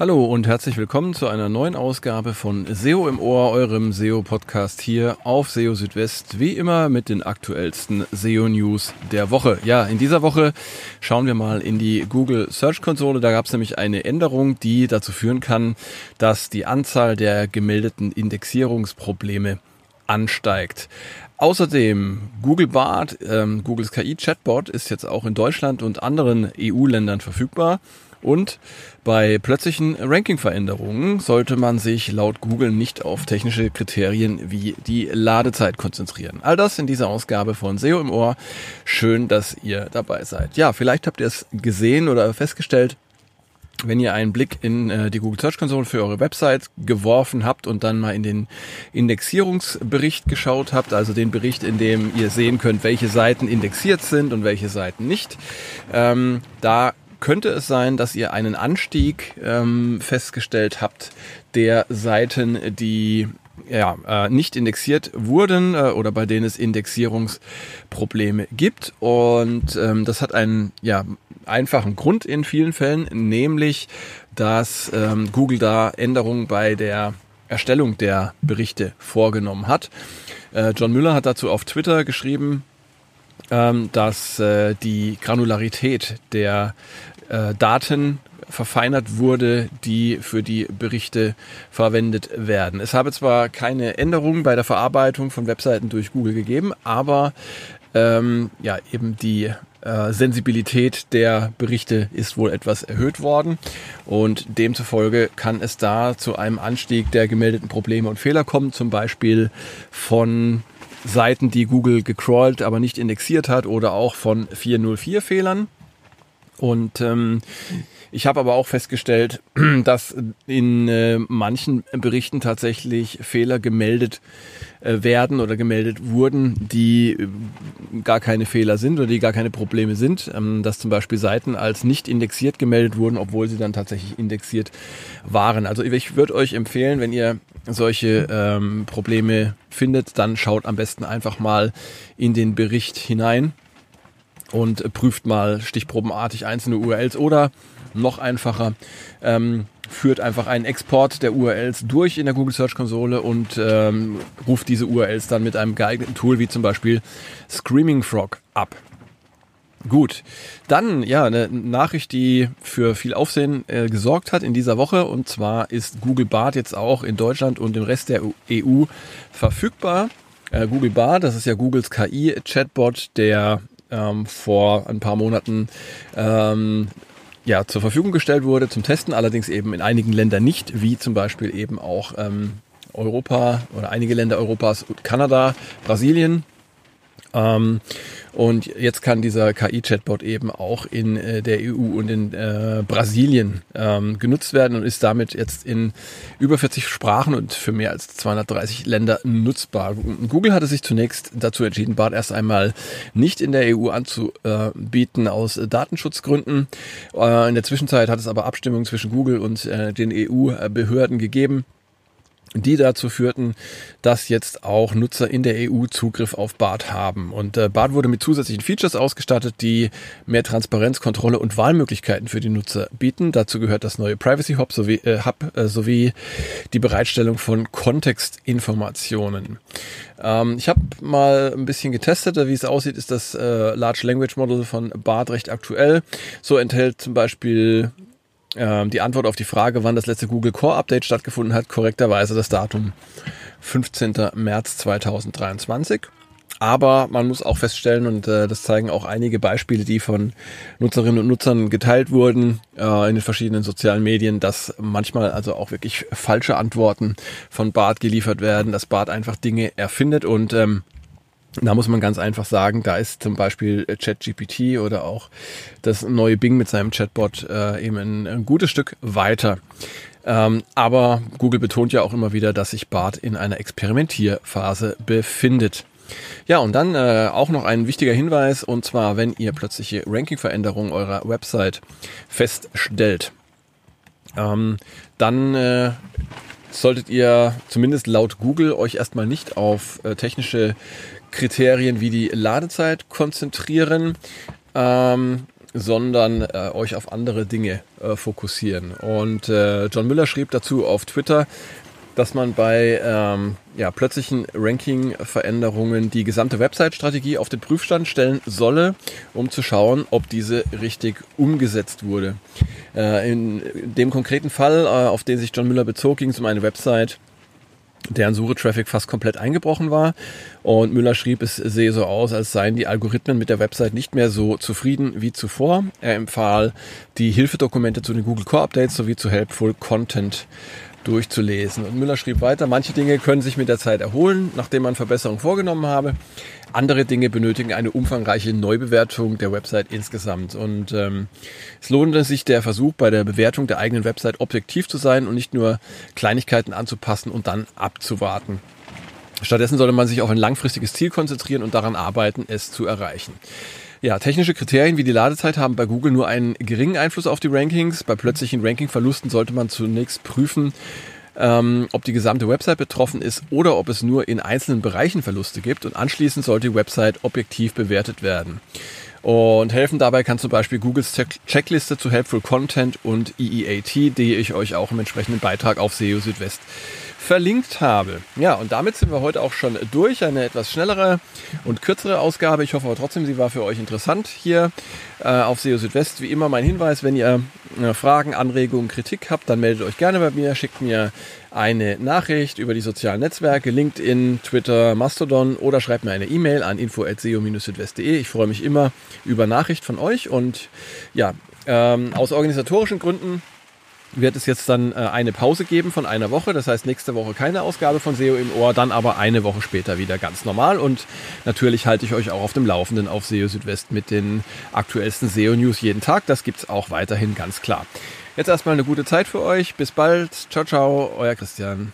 Hallo und herzlich willkommen zu einer neuen Ausgabe von SEO im Ohr, eurem SEO-Podcast hier auf SEO Südwest, wie immer mit den aktuellsten SEO-News der Woche. Ja, in dieser Woche schauen wir mal in die Google Search Konsole. Da gab es nämlich eine Änderung, die dazu führen kann, dass die Anzahl der gemeldeten Indexierungsprobleme ansteigt. Außerdem Google Bart, ähm, Googles KI-Chatbot ist jetzt auch in Deutschland und anderen EU-Ländern verfügbar. Und bei plötzlichen Ranking-Veränderungen sollte man sich laut Google nicht auf technische Kriterien wie die Ladezeit konzentrieren. All das in dieser Ausgabe von SEO im Ohr. Schön, dass ihr dabei seid. Ja, vielleicht habt ihr es gesehen oder festgestellt, wenn ihr einen Blick in äh, die Google Search Console für eure Website geworfen habt und dann mal in den Indexierungsbericht geschaut habt, also den Bericht, in dem ihr sehen könnt, welche Seiten indexiert sind und welche Seiten nicht, ähm, da könnte es sein, dass ihr einen Anstieg ähm, festgestellt habt der Seiten, die ja, äh, nicht indexiert wurden äh, oder bei denen es Indexierungsprobleme gibt. Und ähm, das hat einen ja, einfachen Grund in vielen Fällen, nämlich dass ähm, Google da Änderungen bei der Erstellung der Berichte vorgenommen hat. Äh, John Müller hat dazu auf Twitter geschrieben, ähm, dass äh, die Granularität der äh, Daten verfeinert wurde, die für die Berichte verwendet werden. Es habe zwar keine Änderungen bei der Verarbeitung von Webseiten durch Google gegeben, aber ähm, ja eben die äh, Sensibilität der Berichte ist wohl etwas erhöht worden und demzufolge kann es da zu einem Anstieg der gemeldeten Probleme und Fehler kommen, zum Beispiel von Seiten, die Google gecrawlt, aber nicht indexiert hat oder auch von 404-Fehlern. Und ähm, ich habe aber auch festgestellt, dass in äh, manchen Berichten tatsächlich Fehler gemeldet äh, werden oder gemeldet wurden, die äh, gar keine Fehler sind oder die gar keine Probleme sind. Ähm, dass zum Beispiel Seiten als nicht indexiert gemeldet wurden, obwohl sie dann tatsächlich indexiert waren. Also ich würde euch empfehlen, wenn ihr solche ähm, Probleme findet, dann schaut am besten einfach mal in den Bericht hinein und prüft mal stichprobenartig einzelne URLs oder noch einfacher, ähm, führt einfach einen Export der URLs durch in der Google Search Konsole und ähm, ruft diese URLs dann mit einem geeigneten Tool wie zum Beispiel Screaming Frog ab. Gut, dann ja eine Nachricht, die für viel Aufsehen äh, gesorgt hat in dieser Woche und zwar ist Google Bart jetzt auch in Deutschland und im Rest der EU verfügbar. Äh, Google Bart, das ist ja Googles KI-Chatbot, der ähm, vor ein paar Monaten ähm, ja, zur Verfügung gestellt wurde zum Testen, allerdings eben in einigen Ländern nicht, wie zum Beispiel eben auch ähm, Europa oder einige Länder Europas, Kanada, Brasilien. Ähm, und jetzt kann dieser KI-Chatbot eben auch in äh, der EU und in äh, Brasilien ähm, genutzt werden und ist damit jetzt in über 40 Sprachen und für mehr als 230 Länder nutzbar. Google hatte sich zunächst dazu entschieden, BART erst einmal nicht in der EU anzubieten aus Datenschutzgründen. Äh, in der Zwischenzeit hat es aber Abstimmungen zwischen Google und äh, den EU-Behörden gegeben die dazu führten, dass jetzt auch Nutzer in der EU Zugriff auf BART haben. Und äh, BART wurde mit zusätzlichen Features ausgestattet, die mehr Transparenz, Kontrolle und Wahlmöglichkeiten für die Nutzer bieten. Dazu gehört das neue Privacy Hub sowie, äh, Hub, äh, sowie die Bereitstellung von Kontextinformationen. Ähm, ich habe mal ein bisschen getestet, wie es aussieht, ist das äh, Large Language Model von BART recht aktuell. So enthält zum Beispiel ähm, die Antwort auf die Frage, wann das letzte Google Core Update stattgefunden hat, korrekterweise das Datum 15. März 2023. Aber man muss auch feststellen, und äh, das zeigen auch einige Beispiele, die von Nutzerinnen und Nutzern geteilt wurden äh, in den verschiedenen sozialen Medien, dass manchmal also auch wirklich falsche Antworten von Bart geliefert werden, dass Bart einfach Dinge erfindet und ähm, da muss man ganz einfach sagen, da ist zum Beispiel ChatGPT oder auch das neue Bing mit seinem Chatbot äh, eben ein, ein, gutes Stück weiter. Ähm, aber Google betont ja auch immer wieder, dass sich BART in einer Experimentierphase befindet. Ja, und dann äh, auch noch ein wichtiger Hinweis, und zwar, wenn ihr plötzliche Ranking-Veränderungen eurer Website feststellt, ähm, dann äh, solltet ihr zumindest laut Google euch erstmal nicht auf äh, technische Kriterien wie die Ladezeit konzentrieren. Ähm, sondern äh, euch auf andere Dinge äh, fokussieren. Und äh, John Müller schrieb dazu auf Twitter, dass man bei ähm, ja, plötzlichen Ranking-Veränderungen die gesamte Website-Strategie auf den Prüfstand stellen solle, um zu schauen, ob diese richtig umgesetzt wurde. Äh, in dem konkreten Fall, äh, auf den sich John Müller bezog, ging es um eine Website, deren Suche-Traffic fast komplett eingebrochen war. Und Müller schrieb, es sehe so aus, als seien die Algorithmen mit der Website nicht mehr so zufrieden wie zuvor. Er empfahl die Hilfedokumente zu den Google Core Updates sowie zu Helpful Content durchzulesen. Und Müller schrieb weiter, manche Dinge können sich mit der Zeit erholen, nachdem man Verbesserungen vorgenommen habe. Andere Dinge benötigen eine umfangreiche Neubewertung der Website insgesamt. Und ähm, es lohnte sich der Versuch, bei der Bewertung der eigenen Website objektiv zu sein und nicht nur Kleinigkeiten anzupassen und dann abzuwarten. Stattdessen sollte man sich auf ein langfristiges Ziel konzentrieren und daran arbeiten, es zu erreichen. Ja, technische Kriterien wie die Ladezeit haben bei Google nur einen geringen Einfluss auf die Rankings. Bei plötzlichen Rankingverlusten sollte man zunächst prüfen, ähm, ob die gesamte Website betroffen ist oder ob es nur in einzelnen Bereichen Verluste gibt und anschließend sollte die Website objektiv bewertet werden. Und helfen dabei kann zum Beispiel Googles Checkliste zu Helpful Content und EEAT, die ich euch auch im entsprechenden Beitrag auf SEO Südwest verlinkt habe. Ja, und damit sind wir heute auch schon durch. Eine etwas schnellere und kürzere Ausgabe. Ich hoffe aber trotzdem, sie war für euch interessant hier äh, auf SEO Südwest. Wie immer mein Hinweis, wenn ihr Fragen, Anregungen, Kritik habt, dann meldet euch gerne bei mir, schickt mir eine Nachricht über die sozialen Netzwerke, LinkedIn, Twitter, Mastodon oder schreibt mir eine E-Mail an info.seo-südwest.de. Ich freue mich immer über Nachricht von euch und ja, ähm, aus organisatorischen Gründen wird es jetzt dann äh, eine Pause geben von einer Woche. Das heißt, nächste Woche keine Ausgabe von SEO im Ohr, dann aber eine Woche später wieder ganz normal. Und natürlich halte ich euch auch auf dem Laufenden auf SEO Südwest mit den aktuellsten SEO-News jeden Tag. Das gibt's auch weiterhin ganz klar. Jetzt erstmal eine gute Zeit für euch. Bis bald. Ciao, ciao. Euer Christian.